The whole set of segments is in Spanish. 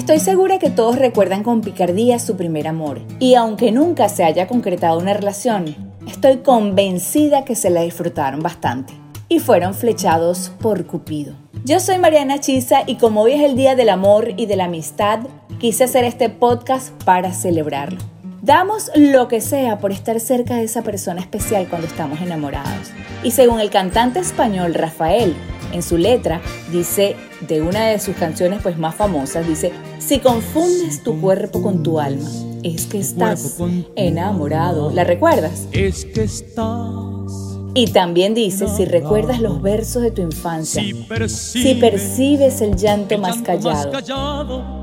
Estoy segura que todos recuerdan con picardía su primer amor, y aunque nunca se haya concretado una relación, estoy convencida que se la disfrutaron bastante y fueron flechados por Cupido. Yo soy Mariana Chisa y como hoy es el Día del Amor y de la Amistad, quise hacer este podcast para celebrarlo. Damos lo que sea por estar cerca de esa persona especial cuando estamos enamorados. Y según el cantante español Rafael, en su letra dice de una de sus canciones pues más famosas dice si confundes tu cuerpo con tu alma es que estás enamorado la recuerdas es que estás y también dice si recuerdas los versos de tu infancia si percibes, si percibes el llanto más callado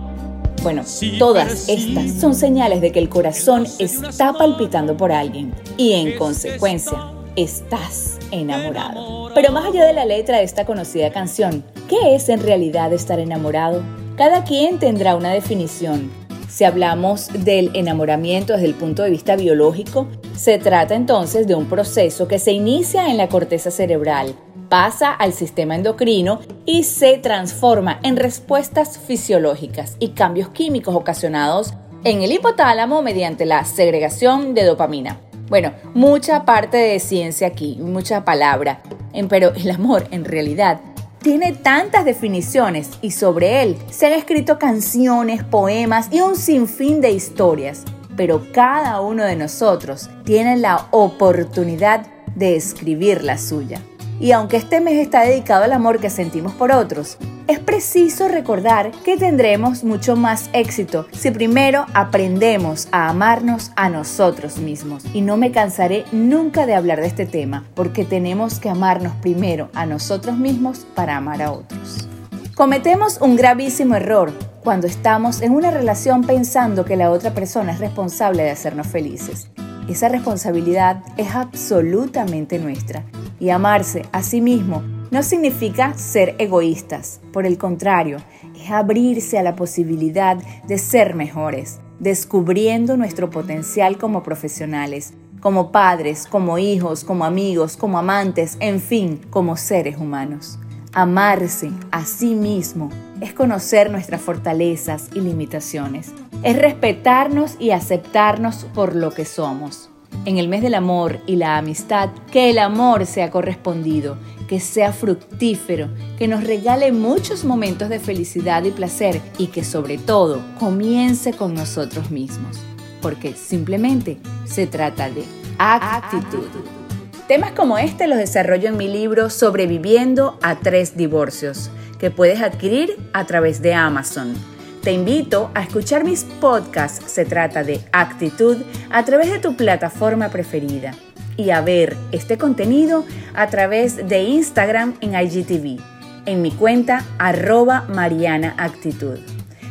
bueno, todas estas son señales de que el corazón está palpitando por alguien. Y en consecuencia estás enamorado. Pero más allá de la letra de esta conocida canción, ¿qué es en realidad estar enamorado? Cada quien tendrá una definición. Si hablamos del enamoramiento desde el punto de vista biológico, se trata entonces de un proceso que se inicia en la corteza cerebral, pasa al sistema endocrino y se transforma en respuestas fisiológicas y cambios químicos ocasionados en el hipotálamo mediante la segregación de dopamina. Bueno, mucha parte de ciencia aquí, mucha palabra, pero el amor en realidad tiene tantas definiciones y sobre él se han escrito canciones, poemas y un sinfín de historias, pero cada uno de nosotros tiene la oportunidad de escribir la suya. Y aunque este mes está dedicado al amor que sentimos por otros, es preciso recordar que tendremos mucho más éxito si primero aprendemos a amarnos a nosotros mismos. Y no me cansaré nunca de hablar de este tema, porque tenemos que amarnos primero a nosotros mismos para amar a otros. Cometemos un gravísimo error cuando estamos en una relación pensando que la otra persona es responsable de hacernos felices. Esa responsabilidad es absolutamente nuestra y amarse a sí mismo no significa ser egoístas, por el contrario, es abrirse a la posibilidad de ser mejores, descubriendo nuestro potencial como profesionales, como padres, como hijos, como amigos, como amantes, en fin, como seres humanos. Amarse a sí mismo es conocer nuestras fortalezas y limitaciones, es respetarnos y aceptarnos por lo que somos en el mes del amor y la amistad, que el amor sea correspondido, que sea fructífero, que nos regale muchos momentos de felicidad y placer y que sobre todo comience con nosotros mismos, porque simplemente se trata de actitud. Temas como este los desarrollo en mi libro Sobreviviendo a tres divorcios, que puedes adquirir a través de Amazon. Te invito a escuchar mis podcasts, se trata de actitud, a través de tu plataforma preferida y a ver este contenido a través de Instagram en IGTV, en mi cuenta arroba Mariana Actitud.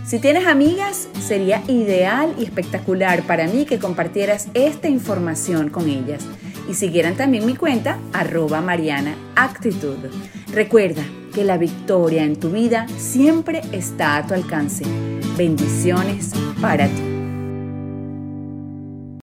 Si tienes amigas, sería ideal y espectacular para mí que compartieras esta información con ellas y siguieran también mi cuenta arroba Mariana Actitud. Recuerda, que la victoria en tu vida siempre está a tu alcance. Bendiciones para ti.